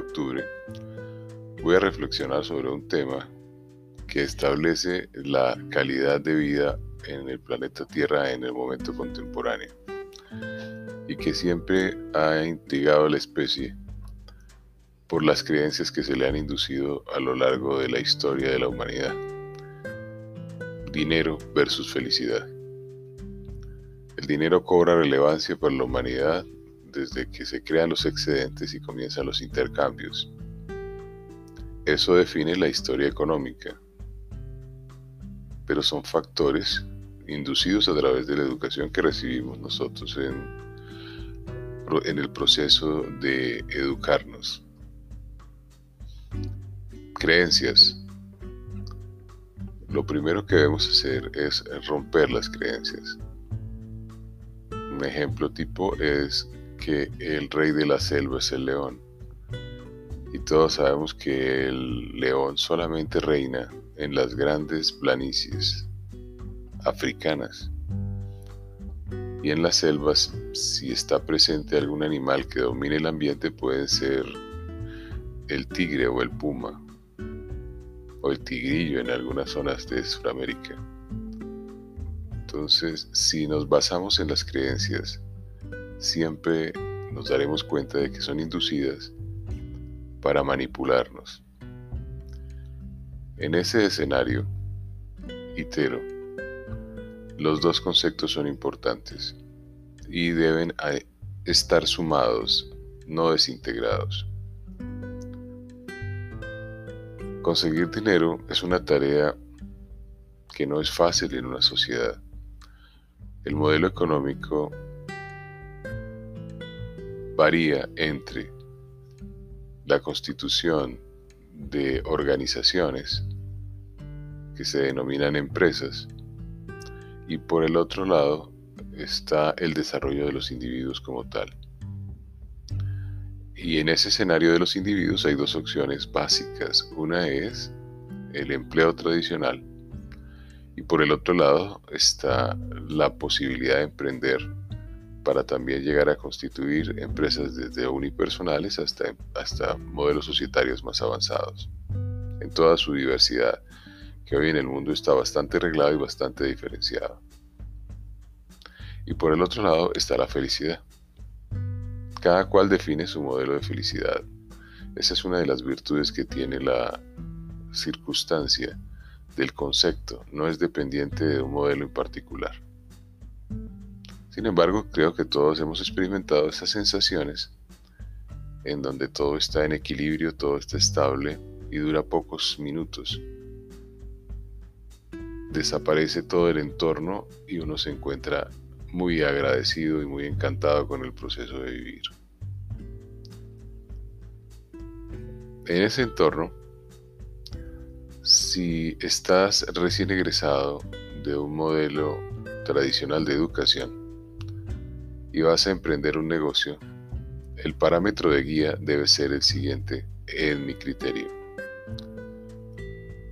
octubre voy a reflexionar sobre un tema que establece la calidad de vida en el planeta Tierra en el momento contemporáneo y que siempre ha intrigado a la especie por las creencias que se le han inducido a lo largo de la historia de la humanidad. Dinero versus felicidad. El dinero cobra relevancia para la humanidad desde que se crean los excedentes y comienzan los intercambios. Eso define la historia económica, pero son factores inducidos a través de la educación que recibimos nosotros en, el proceso de educarnos. Creencias. Lo primero que debemos hacer es romper las creencias un ejemplo tipo es que el rey de la selva es el león. Y todos sabemos que el león solamente reina en las grandes planicies africanas. Y en las selvas, si está presente algún animal que domine el ambiente, puede ser el tigre o el puma, o el tigrillo en algunas zonas de Sudamérica. Entonces, si nos basamos en las creencias, siempre nos daremos cuenta de que son inducidas para manipularnos. En ese escenario, itero, los dos conceptos son importantes y deben estar sumados, no desintegrados. Conseguir dinero es una tarea que no es fácil en una sociedad el modelo económico varía entre la constitución de organizaciones que se denominan empresas y por el otro lado está el desarrollo de los individuos como tal. Y en ese escenario de los individuos hay dos opciones básicas. Una es el empleo tradicional y por el otro lado está la posibilidad de emprender para también llegar a constituir empresas desde unipersonales hasta, hasta modelos societarios más avanzados, en toda su diversidad, que hoy en el mundo está bastante reglado y bastante diferenciado. Y por el otro lado está la felicidad. Cada cual define su modelo de felicidad. Esa es una de las virtudes que tiene la circunstancia del concepto, no es dependiente de un modelo en particular. Sin embargo, creo que todos hemos experimentado esas sensaciones en donde todo está en equilibrio, todo está estable y dura pocos minutos. Desaparece todo el entorno y uno se encuentra muy agradecido y muy encantado con el proceso de vivir. En ese entorno, si estás recién egresado de un modelo tradicional de educación vas a emprender un negocio, el parámetro de guía debe ser el siguiente en mi criterio.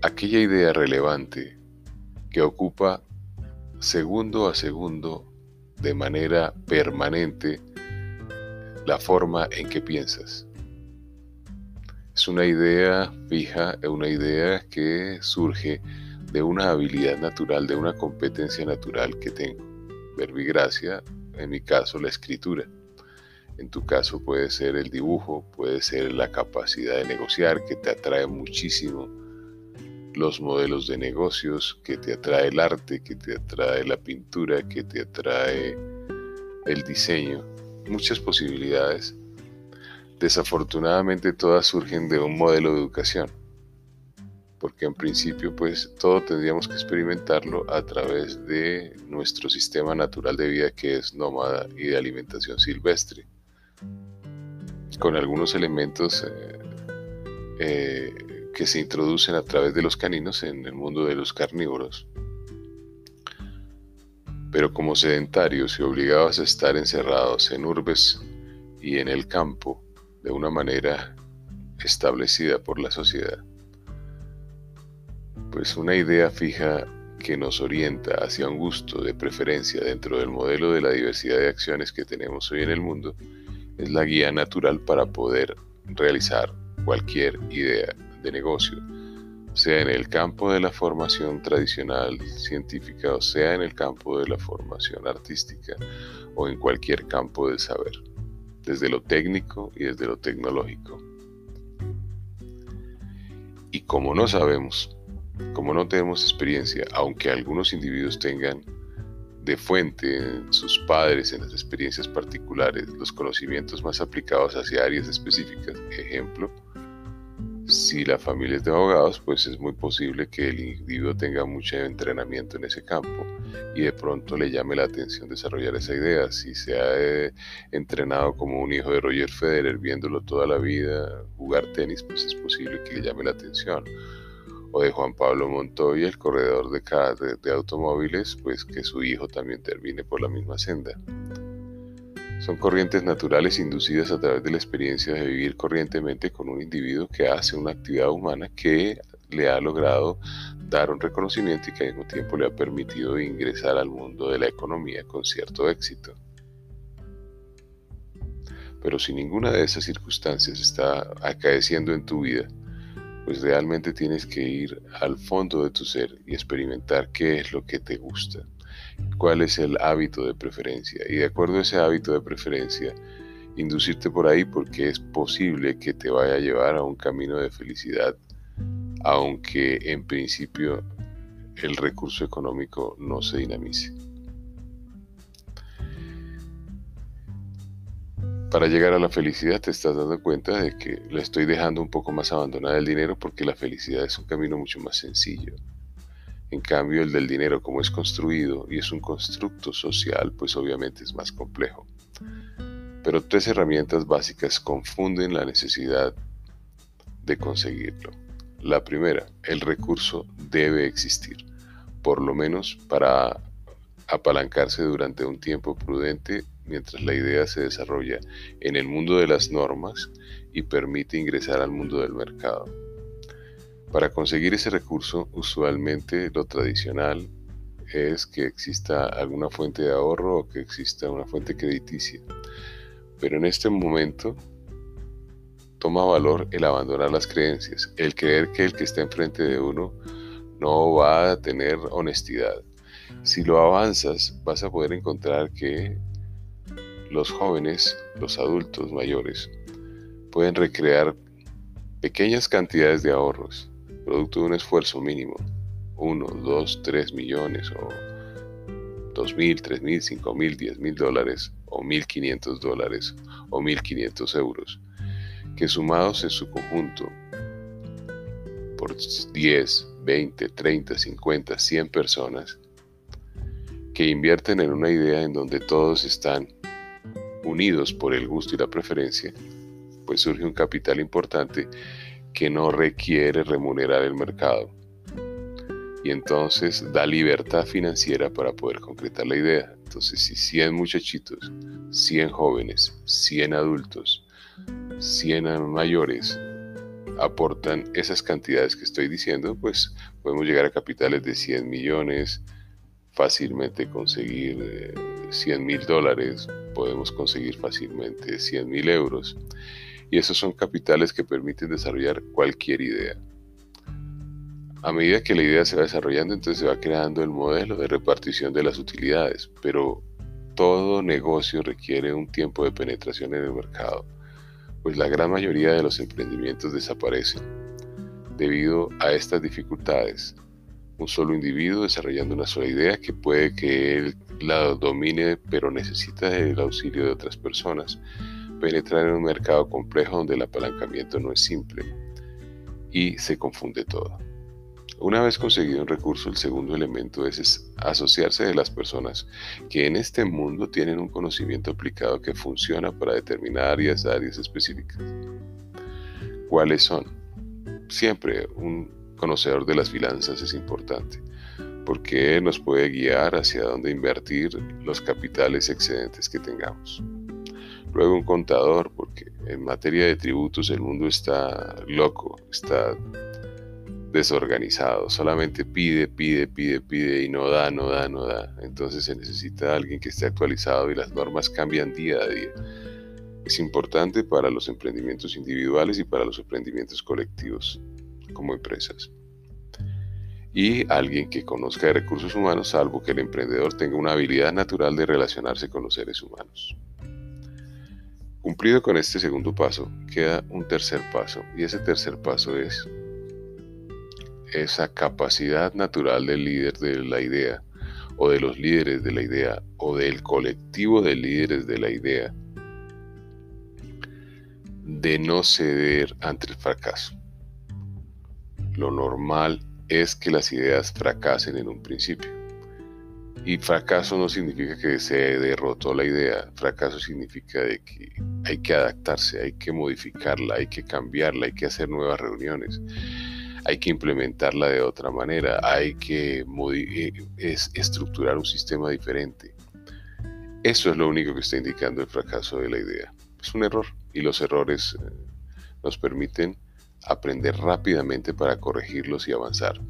Aquella idea relevante que ocupa segundo a segundo de manera permanente la forma en que piensas. Es una idea fija, una idea que surge de una habilidad natural, de una competencia natural que tengo. Verbigracia, en mi caso la escritura. En tu caso puede ser el dibujo, puede ser la capacidad de negociar que te atrae muchísimo, los modelos de negocios, que te atrae el arte, que te atrae la pintura, que te atrae el diseño. Muchas posibilidades Desafortunadamente todas surgen de un modelo de educación, porque en principio pues todo tendríamos que experimentarlo a través de nuestro sistema natural de vida que es nómada y de alimentación silvestre, con algunos elementos eh, eh, que se introducen a través de los caninos en el mundo de los carnívoros. Pero como sedentarios y obligados a estar encerrados en urbes y en el campo, de una manera establecida por la sociedad. Pues una idea fija que nos orienta hacia un gusto de preferencia dentro del modelo de la diversidad de acciones que tenemos hoy en el mundo es la guía natural para poder realizar cualquier idea de negocio, sea en el campo de la formación tradicional científica o sea en el campo de la formación artística o en cualquier campo del saber, desde lo técnico y desde lo tecnológico. Y como no sabemos, como no tenemos experiencia, aunque algunos individuos tengan de fuente en sus padres, en las experiencias particulares, los conocimientos más aplicados hacia áreas específicas. Ejemplo, si la familia es de abogados, pues es muy posible que el individuo tenga mucho entrenamiento en ese campo y de pronto le llame la atención desarrollar esa idea. Si se ha eh, entrenado como un hijo de Roger Federer, viéndolo toda la vida jugar tenis, pues es posible que le llame la atención o de Juan Pablo Montoya, el corredor de, de, automóviles, pues que su hijo también termine por la misma senda. Son corrientes naturales inducidas a través de la experiencia de vivir corrientemente con un individuo que hace una actividad humana que le ha logrado dar un reconocimiento y que al mismo tiempo le ha permitido ingresar al mundo de la economía con cierto éxito. Pero si ninguna de esas circunstancias está acaeciendo en tu vida, pues realmente tienes que ir al fondo de tu ser y experimentar qué es lo que te gusta, cuál es el hábito de preferencia y de acuerdo a ese hábito de preferencia, inducirte por ahí porque es posible que te vaya a llevar a un camino de felicidad, aunque en principio el recurso económico no se dinamice. Para llegar a la felicidad te estás dando cuenta de que le estoy dejando un poco más abandonada el dinero porque la felicidad es un camino mucho más sencillo. En cambio, el del dinero como es construido y es un constructo social, pues obviamente es más complejo. Pero tres herramientas básicas confunden la necesidad de conseguirlo. La primera, el recurso debe existir, por lo menos para apalancarse durante un tiempo prudente mientras la idea se desarrolla en el mundo de las normas y permite ingresar al mundo del mercado. Para conseguir ese recurso, usualmente lo tradicional es que exista alguna fuente de ahorro o que exista una fuente crediticia. Pero en este momento toma valor el abandonar las creencias, el creer que el que está enfrente de uno no va a tener honestidad. Si lo avanzas, vas a poder encontrar que los jóvenes, los adultos mayores, pueden recrear pequeñas cantidades de ahorros, producto de un esfuerzo mínimo, 1, 2, 3 millones o 2 mil, 3 mil, 5 mil, 10 mil dólares o 1.500 dólares o 1.500 euros, que sumados en su conjunto por 10, 20, 30, 50, 100 personas, que invierten en una idea en donde todos están unidos por el gusto y la preferencia, pues surge un capital importante que no requiere remunerar el mercado. Y entonces da libertad financiera para poder concretar la idea. Entonces, si 100 muchachitos, 100 jóvenes, 100 adultos, 100 mayores aportan esas cantidades que estoy diciendo, pues podemos llegar a capitales de 100 millones, fácilmente conseguir 100 eh, mil dólares, podemos conseguir fácilmente 100 mil euros. Y esos son capitales que permiten desarrollar cualquier idea. A medida que la idea se va desarrollando, entonces se va creando el modelo de repartición de las utilidades, pero todo negocio requiere un tiempo de penetración en el mercado, pues la gran mayoría de los emprendimientos desaparecen debido a estas dificultades un solo individuo desarrollando una sola idea que puede que él la domine, pero necesita el auxilio de otras personas. Penetrar en un mercado complejo donde el apalancamiento no es simple y se confunde todo. Una vez conseguido un recurso, el segundo elemento es asociarse de las personas que en este mundo tienen un conocimiento aplicado que funciona para determinar áreas, áreas específicas. ¿Cuáles son? Siempre un conocedor de las finanzas es importante, porque nos puede guiar hacia dónde invertir los capitales excedentes que tengamos. Luego un contador, porque en materia de tributos el mundo está loco, está desorganizado, solamente pide, pide, pide, pide y no da, no da, no da. Entonces se necesita alguien que esté actualizado y las normas cambian día a día. Es importante para los emprendimientos individuales y para los emprendimientos colectivos como empresas. Y alguien que conozca de recursos humanos, salvo que el emprendedor tenga una habilidad natural de relacionarse con los seres humanos. Cumplido con este segundo paso, queda un tercer paso, y ese tercer paso es esa capacidad natural del líder de la idea, o de los líderes de la idea, o del colectivo de líderes de la idea, de no ceder ante el fracaso. Lo normal es que las ideas fracasen en un principio. Y fracaso no significa que se derrotó la idea, fracaso significa que hay que adaptarse, hay que modificarla, hay que cambiarla, hay que hacer nuevas reuniones, hay que implementarla de otra manera, hay que eh, estructurar un sistema diferente. Eso es lo único que está indicando el fracaso de la idea. Es un error y los errores eh, nos permiten aprender rápidamente para corregirlos y avanzar.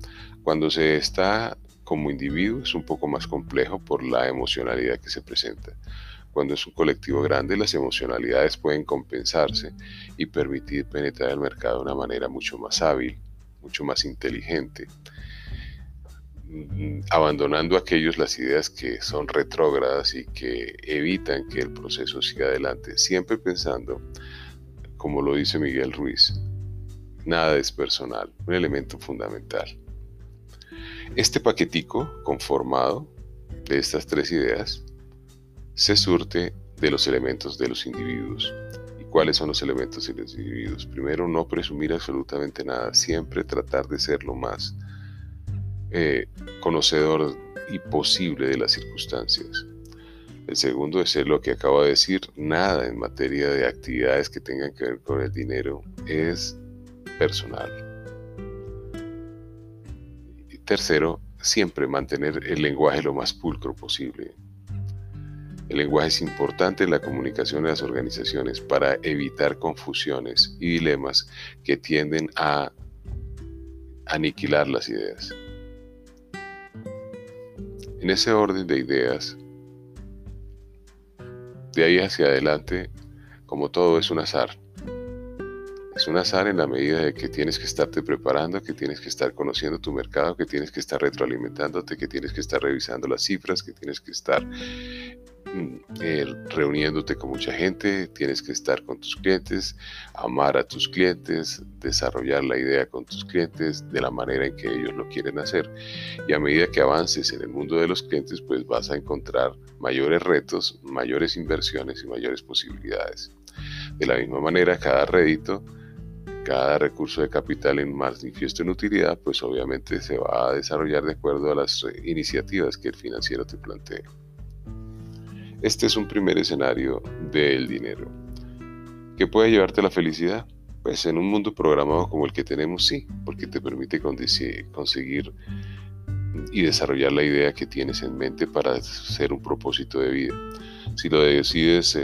Cuando se está como individuo es un poco más complejo por la emocionalidad que se presenta. Cuando es un colectivo grande, las emocionalidades pueden compensarse y permitir penetrar el mercado de una manera mucho más hábil, mucho más inteligente, mm, abandonando aquellos las ideas que son retrógradas y que evitan que el proceso siga adelante, siempre pensando, como lo dice Miguel Ruiz, Nada es personal, un elemento fundamental. Este paquetico conformado de estas tres ideas se surte de los elementos de los individuos. ¿Y cuáles son los elementos de los individuos? Primero, no presumir absolutamente nada, siempre tratar de ser lo más eh, conocedor y posible de las circunstancias. El segundo es lo que acabo de decir, nada en materia de actividades que tengan que ver con el dinero es personal. Y tercero, siempre mantener el lenguaje lo más pulcro posible. El lenguaje es importante en la comunicación de las organizaciones para evitar confusiones y dilemas que tienden a aniquilar las ideas. En ese orden de ideas, de ahí hacia adelante, como todo es un azar, es un azar en la medida de que tienes que estarte preparando, que tienes que estar conociendo tu mercado, que tienes que estar retroalimentándote, que tienes que estar revisando las cifras, que tienes que estar mm, eh, reuniéndote con mucha gente, tienes que estar con tus clientes, amar a tus clientes, desarrollar la idea con tus clientes de la manera en que ellos lo quieren hacer. Y a medida que avances en el mundo de los clientes, pues vas a encontrar mayores retos, mayores inversiones y mayores posibilidades. De la misma manera, cada rédito cada recurso de capital en manifiesto en utilidad, pues obviamente se va a desarrollar de acuerdo a las iniciativas que el financiero te plantee. Este es un primer escenario del dinero. ¿Qué puede llevarte a la felicidad? Pues en un mundo programado como el que tenemos, sí, porque te permite conseguir y desarrollar la idea que tienes en mente para ser un propósito de vida. Si lo decides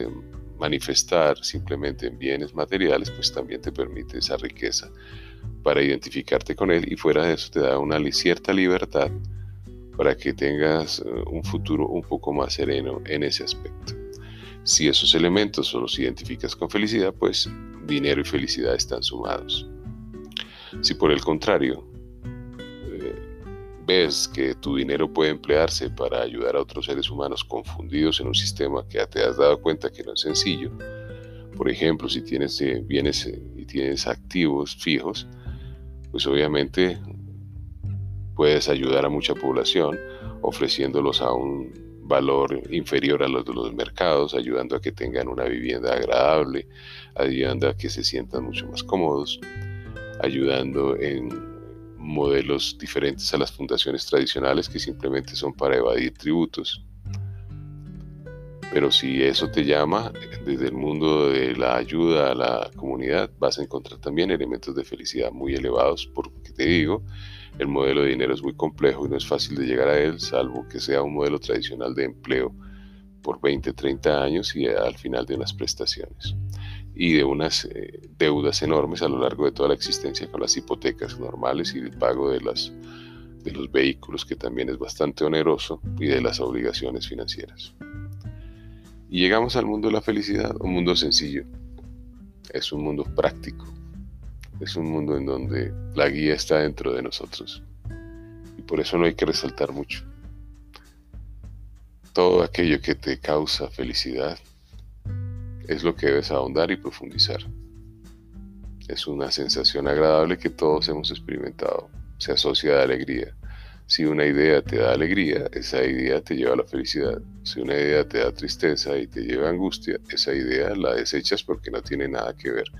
manifestar simplemente en bienes materiales, pues también te permite esa riqueza para identificarte con él y fuera de eso te da una cierta libertad para que tengas eh, un futuro un poco más sereno en ese aspecto. Si esos elementos solo los identificas con felicidad, pues dinero y felicidad están sumados. Si por el contrario ves que tu dinero puede emplearse para ayudar a otros seres humanos confundidos en un sistema que te has dado cuenta que no es sencillo, por ejemplo, si tienes eh, bienes eh, y tienes activos fijos, pues obviamente puedes ayudar a mucha población ofreciéndolos a un valor inferior a los de los mercados, ayudando a que tengan una vivienda agradable, ayudando a que se sientan mucho más cómodos, ayudando en modelos diferentes a las fundaciones tradicionales que simplemente son para evadir tributos. Pero si eso te llama desde el mundo de la ayuda a la comunidad, vas a encontrar también elementos de felicidad muy elevados, porque te digo, el modelo de dinero es muy complejo y no es fácil de llegar a él, salvo que sea un modelo tradicional de empleo por 20, 30 años y al final de unas prestaciones y de unas eh, deudas enormes a lo largo de toda la existencia con las hipotecas normales y el pago de, las, de los vehículos que también es bastante oneroso y de las obligaciones financieras. Y llegamos al mundo de la felicidad, un mundo sencillo. Es un mundo práctico. Es un mundo en donde la guía está dentro de nosotros. Y por eso no hay que resaltar mucho. Todo aquello que te causa felicidad es lo que debes ahondar y profundizar. Es una sensación agradable que todos hemos experimentado. Se asocia a alegría. Si una idea te da alegría, esa idea te lleva a la felicidad. Si una idea te da tristeza y te lleva a angustia, esa idea la desechas porque no tiene nada que ver,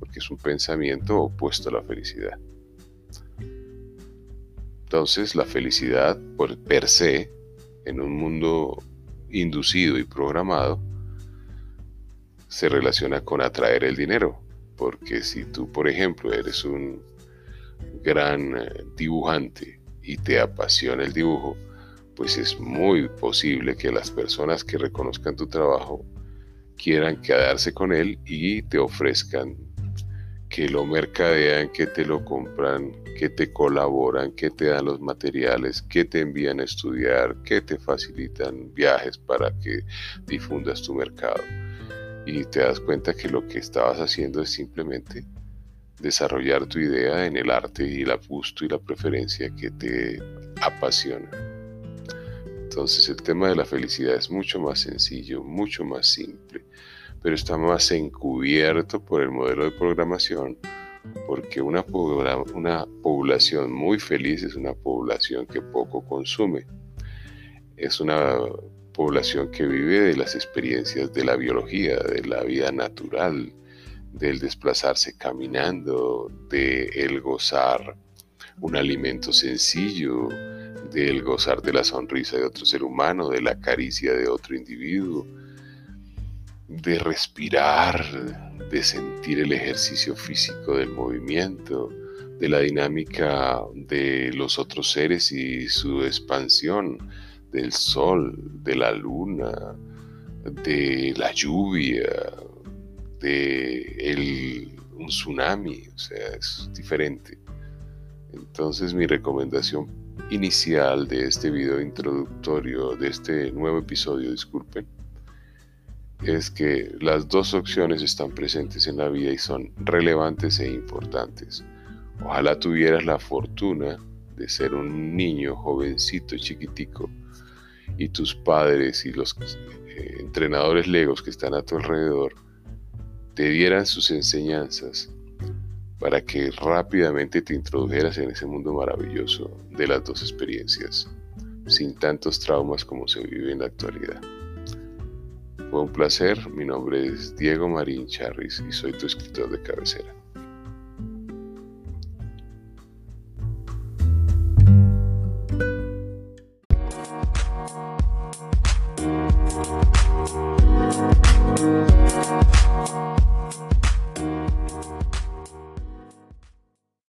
porque es un pensamiento opuesto a la felicidad. Entonces, la felicidad por per se, en un mundo inducido y programado, se relaciona con atraer el dinero. Porque si tú, por ejemplo, eres un gran eh, dibujante y te apasiona el dibujo, pues es muy posible que las personas que reconozcan tu trabajo quieran quedarse con él y te ofrezcan que lo mercadean, que te lo compran, que te colaboran, que te dan los materiales, que te envían a estudiar, que te facilitan viajes para que difundas tu mercado y te das cuenta que lo que estabas haciendo es simplemente desarrollar tu idea en el arte y el gusto y la preferencia que te apasiona. Entonces el tema de la felicidad es mucho más sencillo, mucho más simple, pero está más encubierto por el modelo de programación, porque una, una población muy feliz es una población que poco consume. Es una población que vive de las experiencias de la biología, de la vida natural, del desplazarse caminando, de el gozar un alimento sencillo, del gozar de la sonrisa de otro ser humano, de la caricia de otro individuo, de respirar, de sentir el ejercicio físico del movimiento, de la dinámica de los otros seres y su expansión, del sol, de la luna, de la lluvia, de un tsunami, o sea, es diferente. Entonces mi recomendación inicial de este video introductorio, de este nuevo episodio, disculpen, es que las dos opciones están presentes en la vida y son relevantes e importantes. Ojalá tuvieras la fortuna de ser un niño jovencito, chiquitico, y tus padres y los eh, entrenadores legos que están a tu alrededor te dieran sus enseñanzas para que rápidamente te introdujeras en ese mundo maravilloso de las dos experiencias, sin tantos traumas como se vive en la actualidad. Fue un placer, mi nombre es Diego Marín Charris y soy tu escritor de cabecera.